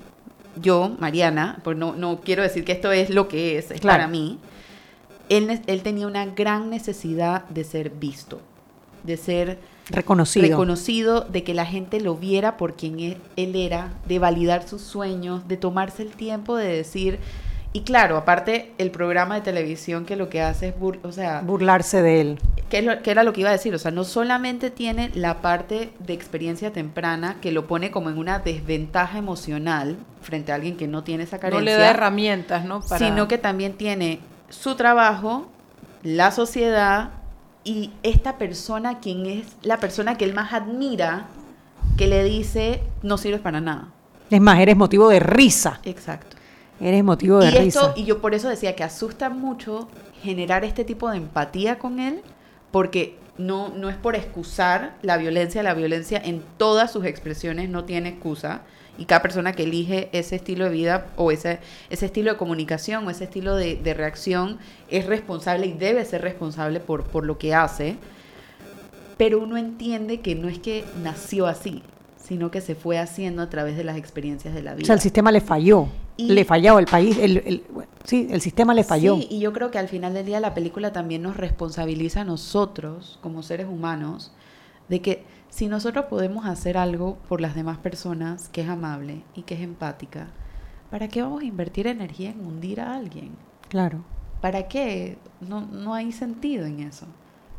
yo, Mariana, pues no, no quiero decir que esto es lo que es, es Claro. para mí, él, él tenía una gran necesidad de ser visto, de ser Reconocido. reconocido, de que la gente lo viera por quien e- él era, de validar sus sueños, de tomarse el tiempo de decir... Y claro, aparte el programa de televisión que lo que hace es, bur- o sea, Burlarse de él. ¿Qué, es lo- qué era lo que iba a decir? O sea, no solamente tiene la parte de experiencia temprana que lo pone como en una desventaja emocional frente a alguien que no tiene esa No carencia, le da herramientas, ¿no? Para... sino que también tiene su trabajo, la sociedad y esta persona, quien es la persona que él más admira, que le dice, no sirves para nada. Es más, eres motivo de risa. Exacto. Eres motivo de y risa. esto, y yo por eso decía que asusta mucho generar este tipo de empatía con él, porque no, no es por excusar la violencia, la violencia en todas sus expresiones no tiene excusa. Y cada persona que elige ese estilo de vida o ese, ese estilo de comunicación o ese estilo de, de reacción es responsable y debe ser responsable por, por lo que hace. Pero uno entiende que no es que nació así, sino que se fue haciendo a través de las experiencias de la vida. O sea, el sistema le falló. Y- le falló el país. El, el- sí, el sistema le falló. Sí, y yo creo que al final del día la película también nos responsabiliza a nosotros, como seres humanos, de que si nosotros podemos hacer algo por las demás personas que es amable y que es empática, ¿para qué vamos a invertir energía en hundir a alguien? Claro. ¿Para qué? No, no hay sentido en eso.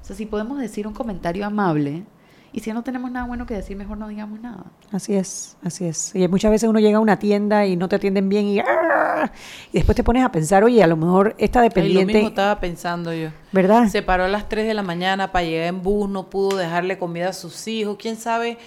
O sea, si podemos decir un comentario amable y si no tenemos nada bueno que decir, mejor no digamos nada. Así es, así es. Y muchas veces uno llega a una tienda y no te atienden bien y, ¡ah! y después te pones a pensar, oye, a lo mejor esta Ay, lo dependiente, mismo estaba pensando yo. ¿verdad? Se paró a las 3 de la mañana para llegar en bus, no pudo dejarle comida a sus hijos, quién sabe.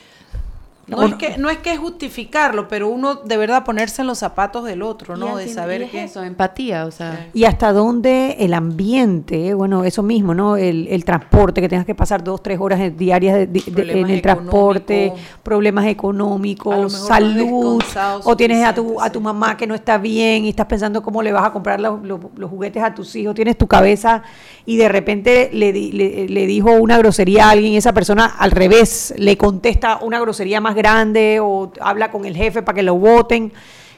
No, Bueno. es que, no es que justificarlo, pero uno de verdad ponerse en los zapatos del otro, Y ¿no? De saber y es que... eso, empatía, o sea... Y hasta dónde el ambiente, bueno, eso mismo, ¿no? El, el transporte, que tengas que pasar dos, tres horas diarias de- de- de- Problemas en el transporte, problemas económicos, salud, o tienes a tu, a tu mamá que no está bien y estás pensando cómo le vas a comprar los, los- los juguetes a tus hijos, tienes tu cabeza y de repente le, di- le, le dijo una grosería a alguien y esa persona al revés le contesta una grosería más grande o habla con el jefe para que lo voten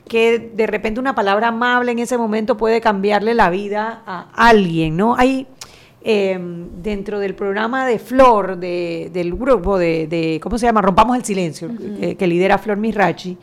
que de repente una palabra amable en ese momento puede cambiarle la vida a alguien, ¿no? Hay eh, dentro del programa de Flor, de- del grupo de, de- ¿cómo se llama? Rompamos el silencio, eh, que lidera Flor Misrachi,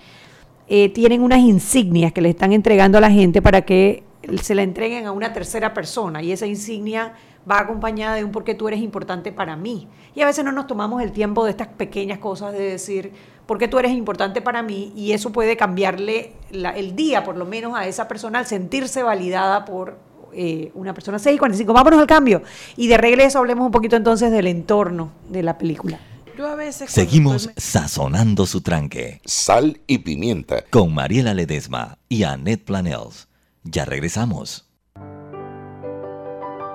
eh, tienen unas insignias que le están entregando a la gente para que se la entreguen a una tercera persona y esa insignia va acompañada de un porque tú eres importante para mí. Y a veces no nos tomamos el tiempo de estas pequeñas cosas de decir porque tú eres importante para mí y eso puede cambiarle la- el día por lo menos a esa persona al sentirse validada por eh, una persona 645. Vámonos al cambio y de regreso hablemos un poquito entonces del entorno de la película. Yo a veces... cuando Seguimos sazonando su tranque. Sal y pimienta. Con Mariela Ledesma y Annette Planels. Ya regresamos.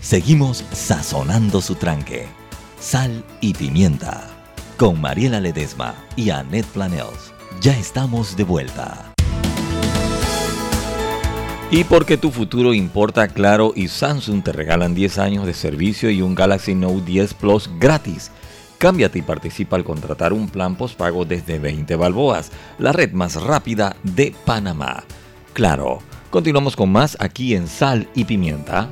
Seguimos sazonando su tranque. Sal y pimienta. Con Mariela Ledesma y Annette Planels. Ya estamos de vuelta. Y porque tu futuro importa, Claro y Samsung te regalan 10 años de servicio y un Galaxy Note 10 Plus gratis. Cámbiate y participa al contratar un plan postpago desde 20 balboas, la red más rápida de Panamá. Claro, continuamos con más aquí en Sal y Pimienta.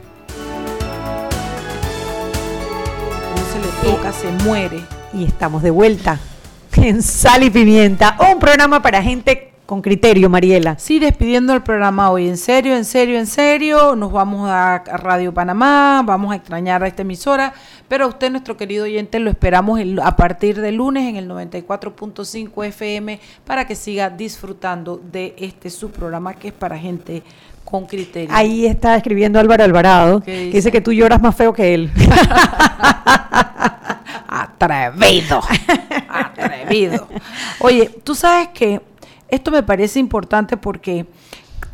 No se le toca, se muere. Y estamos de vuelta en Sal y Pimienta, un programa para gente con criterio, Mariela. Sí, despidiendo el programa hoy. En serio, en serio, en serio. Nos vamos a Radio Panamá, vamos a extrañar a esta emisora, pero a usted, nuestro querido oyente, lo esperamos el- a partir de lunes en el 94.5 FM para que siga disfrutando de este su programa que es para gente con criterio. Ahí está escribiendo Álvaro Alvarado, ¿Qué que dice? dice que tú lloras más feo que él. Atrevido. Atrevido. Oye, tú sabes que esto me parece importante porque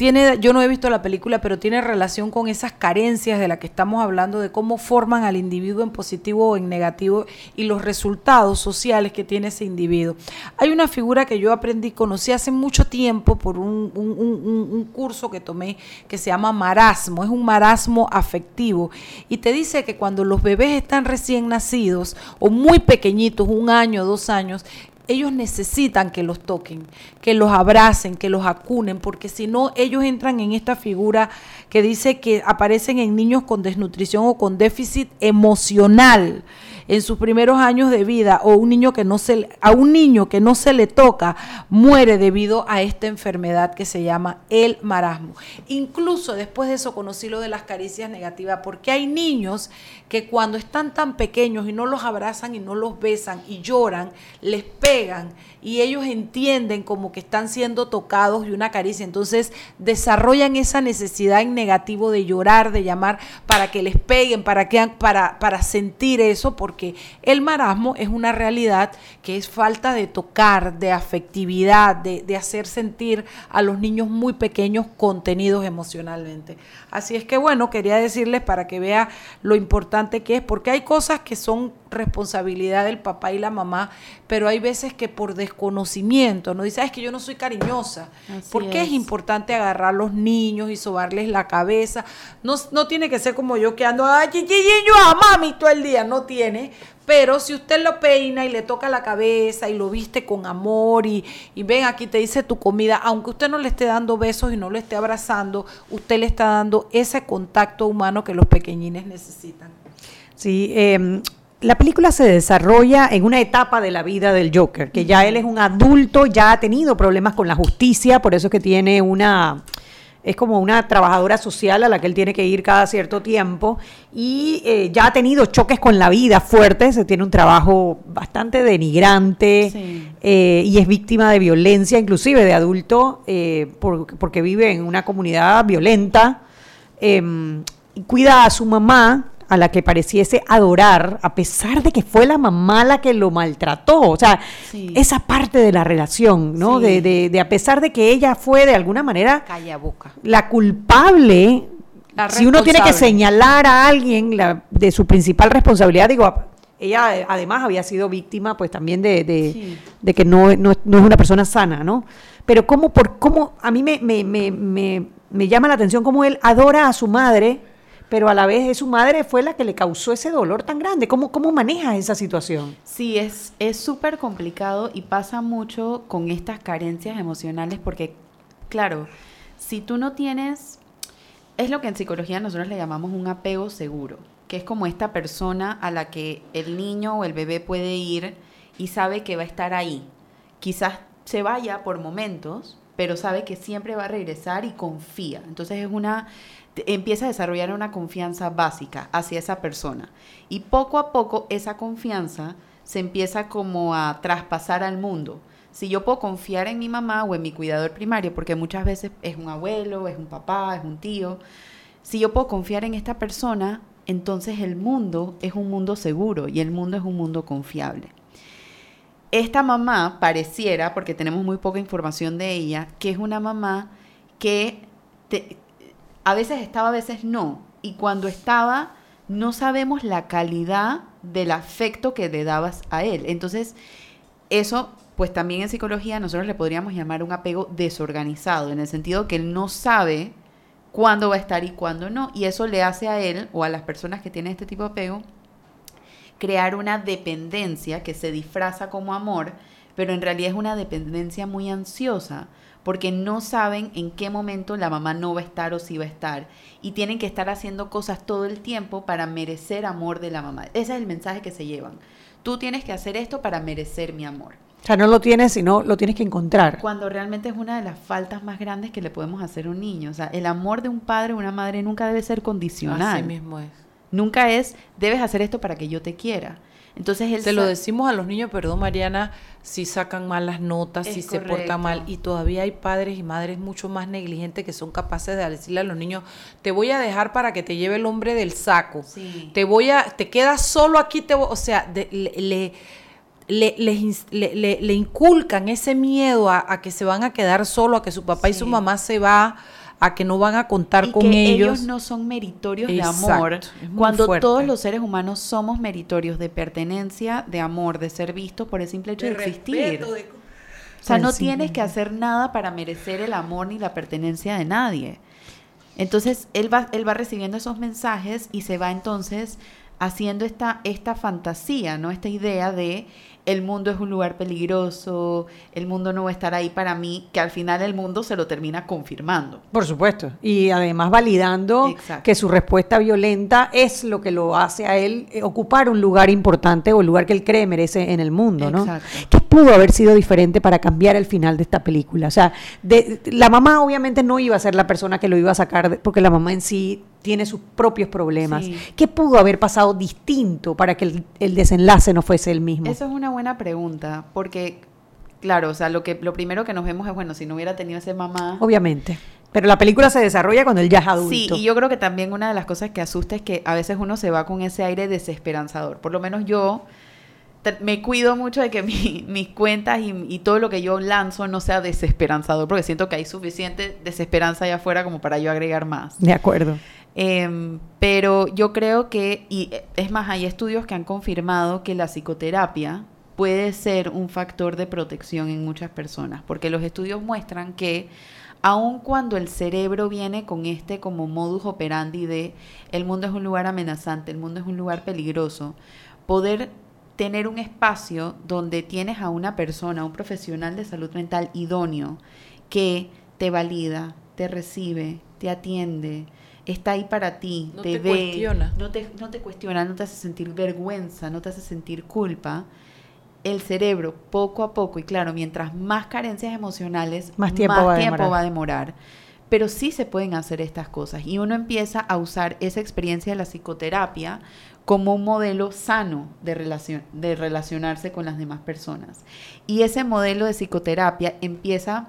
tiene, yo no he visto la película, pero tiene relación con esas carencias de las que estamos hablando, de cómo forman al individuo en positivo o en negativo y los resultados sociales que tiene ese individuo. Hay una figura que yo aprendí, conocí hace mucho tiempo por un, curso que tomé que se llama marasmo, es un marasmo afectivo y te dice que cuando los bebés están recién nacidos o muy pequeñitos, un año, dos años, ellos necesitan que los toquen, que los abracen, que los acunen, porque si no, ellos entran en esta figura que dice que aparecen en niños con desnutrición o con déficit emocional en sus primeros años de vida o un niño que no se a un niño que no se le toca muere debido a esta enfermedad que se llama el marasmo. Incluso después de eso conocí lo de las caricias negativas porque hay niños que cuando están tan pequeños y no los abrazan y no los besan y lloran, les pegan y ellos entienden como que están siendo tocados y una caricia. Entonces desarrollan esa necesidad en negativo de llorar, de llamar para que les peguen, para, que, para, para sentir eso, porque el marasmo es una realidad que es falta de tocar, de afectividad, de, de hacer sentir a los niños muy pequeños contenidos emocionalmente. Así es que bueno, quería decirles para que vea lo importante que es, porque hay cosas que son responsabilidad del papá y la mamá, pero hay veces que por desconocimiento, no dice, "Ah, es que yo no soy cariñosa. Así ¿Por qué es. es. importante agarrar a los niños y sobarles la cabeza? No, no tiene que ser como yo que ando, ay, chi, chi, chi, yo a mami todo el día, no tiene. Pero si usted lo peina y le toca la cabeza y lo viste con amor y, y ven aquí te dice tu comida, aunque usted no le esté dando besos y no lo esté abrazando, usted le está dando ese contacto humano que los pequeñines necesitan. Sí, eh, la película se desarrolla en una etapa de la vida del Joker, que ya él es un adulto, ya ha tenido problemas con la justicia, por eso es que tiene una es como una trabajadora social a la que él tiene que ir cada cierto tiempo y eh, ya ha tenido choques con la vida fuertes, se tiene un trabajo bastante denigrante eh, y es víctima de violencia, inclusive de adulto, eh, por- porque vive en una comunidad violenta. em, y cuida a su mamá, a la que pareciese adorar, a pesar de que fue la mamá la que lo maltrató. O sea, esa parte de la relación, ¿no? Sí. De, de- de a pesar de que ella fue de alguna manera Calla boca. la culpable, La si uno tiene que señalar a alguien la- de su principal responsabilidad, digo, ella eh, además había sido víctima pues también de, de- de que no, no, no es una persona sana, ¿no? Pero cómo, por cómo, a mí me, me, me, me llama la atención cómo él adora a su madre, pero a la vez es su madre fue la que le causó ese dolor tan grande. ¿Cómo, cómo manejas esa situación? Sí, es es súper complicado y pasa mucho con estas carencias emocionales porque, claro, si tú no tienes, es lo que en psicología nosotros le llamamos un apego seguro, que es como esta persona a la que el niño o el bebé puede ir y sabe que va a estar ahí. Quizás se vaya por momentos, pero sabe que siempre va a regresar y confía. Entonces es una empieza a desarrollar una confianza básica hacia esa persona. Y poco a poco esa confianza se empieza como a traspasar al mundo. Si yo puedo confiar en mi mamá o en mi cuidador primario, porque muchas veces es un abuelo, es un papá, es un tío, si yo puedo confiar en esta persona, entonces el mundo es un mundo seguro y el mundo es un mundo confiable. Esta mamá pareciera, porque tenemos muy poca información de ella, que es una mamá que a veces estaba, a veces no. Y cuando estaba, no sabemos la calidad del afecto que le dabas a él. Entonces, eso, pues también en psicología nosotros le podríamos llamar un apego desorganizado, en el sentido que él no sabe cuándo va a estar y cuándo no. Y eso le hace a él o a las personas que tienen este tipo de apego crear una dependencia que se disfraza como amor, pero en realidad es una dependencia muy ansiosa porque no saben en qué momento la mamá no va a estar o si va a estar. Y tienen que estar haciendo cosas todo el tiempo para merecer amor de la mamá. Ese es el mensaje que se llevan. Tú tienes que hacer esto para merecer mi amor. O sea, no lo tienes, sino lo tienes que encontrar. Cuando realmente es una de las faltas más grandes que le podemos hacer a un niño. O sea, el amor de un padre o una madre nunca debe ser condicional. Así mismo es. Nunca es, debes hacer esto para que yo te quiera. Entonces él se lo decimos a los niños, perdón Mariana, si sacan malas notas, si se portan mal. Y todavía hay padres y madres mucho más negligentes que son capaces de decirle a los niños, te voy a dejar para que te lleve el hombre del saco. Te voy a te quedas solo aquí, te o sea, le, le, inculcan ese miedo a, que se van a quedar solo, a que su papá y su mamá se va a que no van a contar con que ellos. ellos no son meritorios de amor. Cuando todos los seres humanos somos meritorios de pertenencia, de amor, de ser vistos por el simple hecho de, existir. O sea, no tienes que hacer nada para merecer el amor ni la pertenencia de nadie. Entonces, él va, él va recibiendo esos mensajes y se va entonces haciendo esta, esta fantasía, ¿no? Esta idea de el mundo es un lugar peligroso, el mundo no va a estar ahí para mí, que al final el mundo se lo termina confirmando. Por supuesto, y además validando que su respuesta violenta es lo que lo hace a él eh, ocupar un lugar importante o el lugar que él cree merece en el mundo, ¿no? ¿Qué pudo haber sido diferente para cambiar el final de esta película? O sea, de, la mamá obviamente no iba a ser la persona que lo iba a sacar, porque la mamá en sí tiene sus propios problemas. ¿Qué pudo haber pasado distinto para que el, desenlace no fuese el mismo? Eso es una buena pregunta, porque, claro, o sea, lo, que, lo primero que nos vemos es, bueno, si no hubiera tenido ese mamá... Obviamente. Pero la película se desarrolla cuando él ya es adulto. Sí, y yo creo que también una de las cosas que asusta es que a veces uno se va con ese aire desesperanzador. Por lo menos yo me cuido mucho de que mis cuentas y, todo lo que yo lanzo no sea desesperanzador, porque siento que hay suficiente desesperanza allá afuera como para yo agregar más. De acuerdo. Em, pero yo creo que, y es más, hay estudios que han confirmado que la psicoterapia puede ser un factor de protección en muchas personas, porque los estudios muestran que aun cuando el cerebro viene con este como modus operandi de el mundo es un lugar amenazante, el mundo es un lugar peligroso, poder tener un espacio donde tienes a una persona, un profesional de salud mental idóneo, que te valida, te recibe, te atiende, está ahí para ti, te, ve, cuestiona. No, te, no te cuestiona, no te hace sentir vergüenza, no te hace sentir culpa. El cerebro, poco a poco, y claro, mientras más carencias emocionales, más tiempo, va, tiempo va a demorar pero sí se pueden hacer estas cosas y uno empieza a usar esa experiencia de la psicoterapia como un modelo sano de, relación, de relacionarse con las demás personas. Y ese modelo de psicoterapia empieza,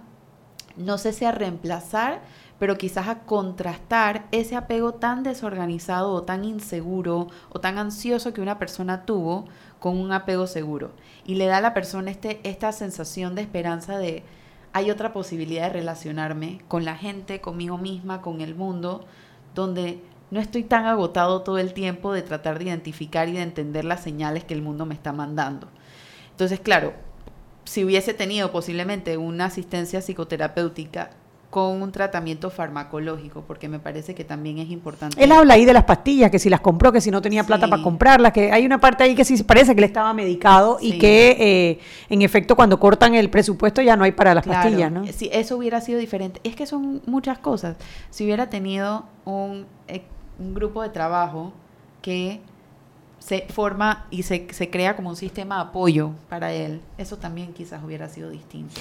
no sé si a reemplazar, pero quizás a contrastar ese apego tan desorganizado o tan inseguro o tan ansioso que una persona tuvo con un apego seguro. Y le da a la persona este, esta sensación de esperanza de hay otra posibilidad de relacionarme con la gente, conmigo misma, con el mundo, donde no estoy tan agotado todo el tiempo de tratar de identificar y de entender las señales que el mundo me está mandando. Entonces, claro, si hubiese tenido posiblemente una asistencia psicoterapéutica con un tratamiento farmacológico, porque me parece que también es importante. Él habla ahí de las pastillas, que si las compró, que si no tenía plata para comprarlas, que hay una parte ahí que sí parece que le estaba medicado y que eh, en efecto cuando cortan el presupuesto ya no hay para las pastillas, ¿no? Si eso hubiera sido diferente. Es que son muchas cosas. Si hubiera tenido un, eh, un grupo de trabajo que se forma y se, se crea como un sistema de apoyo para él. Eso también quizás hubiera sido distinto.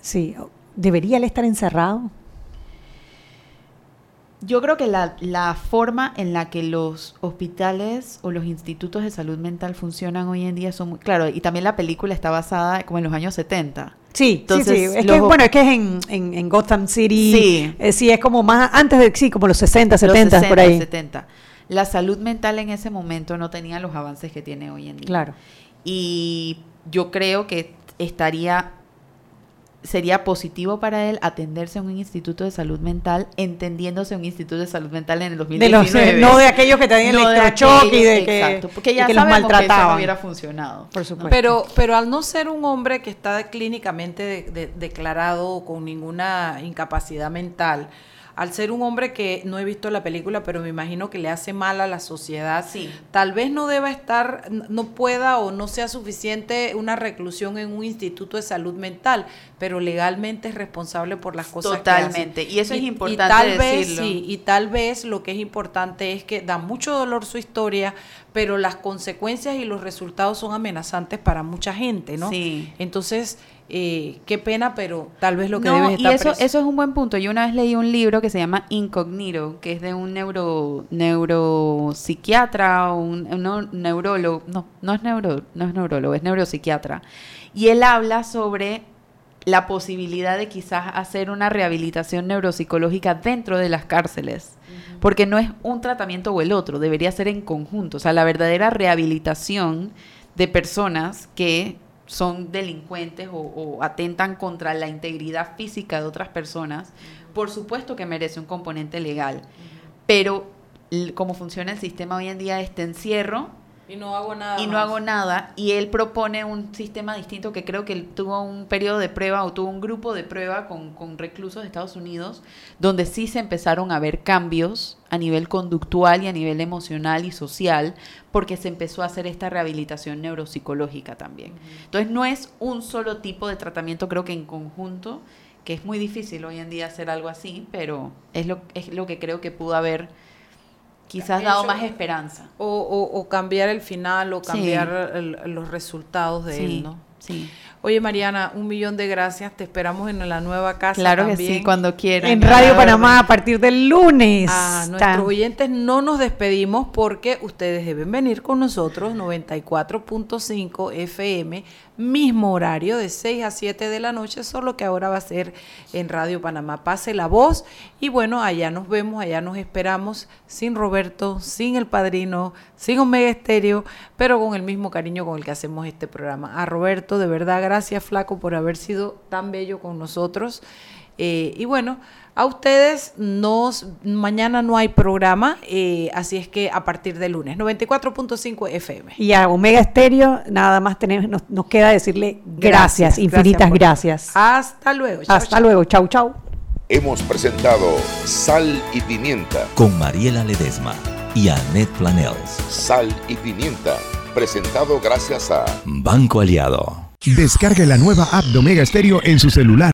Sí, ¿debería él estar encerrado? Yo creo que la, la, forma en la que los hospitales o los institutos de salud mental funcionan hoy en día son muy... Claro, y también la película está basada como en los años 70. Sí, Entonces, sí, sí. Es que, bueno, es que es en, en, en Gotham City. Sí. Eh, sí, es como más antes de, sí, como los 60, 70, los 60, por ahí. 70. La salud mental en ese momento no tenía los avances que tiene hoy en día. Claro. Y yo creo que estaría sería positivo para él atenderse a un instituto de salud mental, entendiéndose un instituto de salud mental en el 2019. De los, no de aquellos que tenían no electrochoque y de que, exacto, porque ya que los maltrataban. Que eso no hubiera funcionado. Por supuesto. Pero, pero al no ser un hombre que está clínicamente de, de, declarado con ninguna incapacidad mental, al ser un hombre que no he visto la película, pero me imagino que le hace mal a la sociedad, sí. tal vez no deba estar, no pueda o no sea suficiente una reclusión en un instituto de salud mental, pero legalmente es responsable por las cosas Totalmente. que hace. y eso es importante y tal decirlo. Vez, sí, y tal vez lo que es importante es que da mucho dolor su historia, pero las consecuencias y los resultados son amenazantes para mucha gente, ¿no? Sí. Entonces, eh, qué pena, pero tal vez lo que no, debes estar y eso, preso. eso es un buen punto. Yo una vez leí un libro que se llama Incognito, que es de un neuro neuropsiquiatra o un, un neurólogo, no, no es neuro, no es neurólogo, es neuropsiquiatra. Y él habla sobre la posibilidad de quizás hacer una rehabilitación neuropsicológica dentro de las cárceles. Porque no es un tratamiento o el otro, debería ser en conjunto, o sea, la verdadera rehabilitación de personas que son delincuentes o, o, atentan contra la integridad física de otras personas, por supuesto que merece un componente legal, pero como funciona el sistema hoy en día, este encierro y no hago nada. Y no hago nada. Y él propone un sistema distinto que creo que él tuvo un periodo de prueba o tuvo un grupo de prueba con, con reclusos de Estados Unidos, donde sí se empezaron a ver cambios a nivel conductual y a nivel emocional y social, porque se empezó a hacer esta rehabilitación neuropsicológica también. Entonces no es un solo tipo de tratamiento, creo que en conjunto, que es muy difícil hoy en día hacer algo así, pero es lo, es lo que creo que pudo haber quizás dado más esperanza. O, o, o, cambiar el final o cambiar sí. el, los resultados de sí, él, ¿no? Sí. Oye, Mariana, un millón de gracias. Te esperamos en la nueva casa. Claro también. que sí, cuando quieran. En Radio Panamá a partir del lunes. A nuestros oyentes no nos despedimos porque ustedes deben venir con nosotros, 94.5 FM, mismo horario de 6 a 7 de la noche, solo que ahora va a ser en Radio Panamá. Pase la voz y bueno, allá nos vemos, allá nos esperamos, sin Roberto, sin el padrino, sin Omega Estéreo, pero con el mismo cariño con el que hacemos este programa. A Roberto, de verdad, gracias Flaco por haber sido tan bello con nosotros. Eh, y bueno, a ustedes nos mañana no hay programa, eh, así es que a partir de lunes, 94.5 FM. Y a Omega Estéreo, nada más tenemos, nos, nos queda decirle gracias, gracias infinitas gracias, gracias. Hasta luego. Chau, Hasta chau. luego. Chau, chau. Hemos presentado Sal y Pimienta con Mariela Ledesma y Annette Planels. Sal y Pimienta, presentado gracias a Banco Aliado. Descargue la nueva app de Omega Stereo en su celular.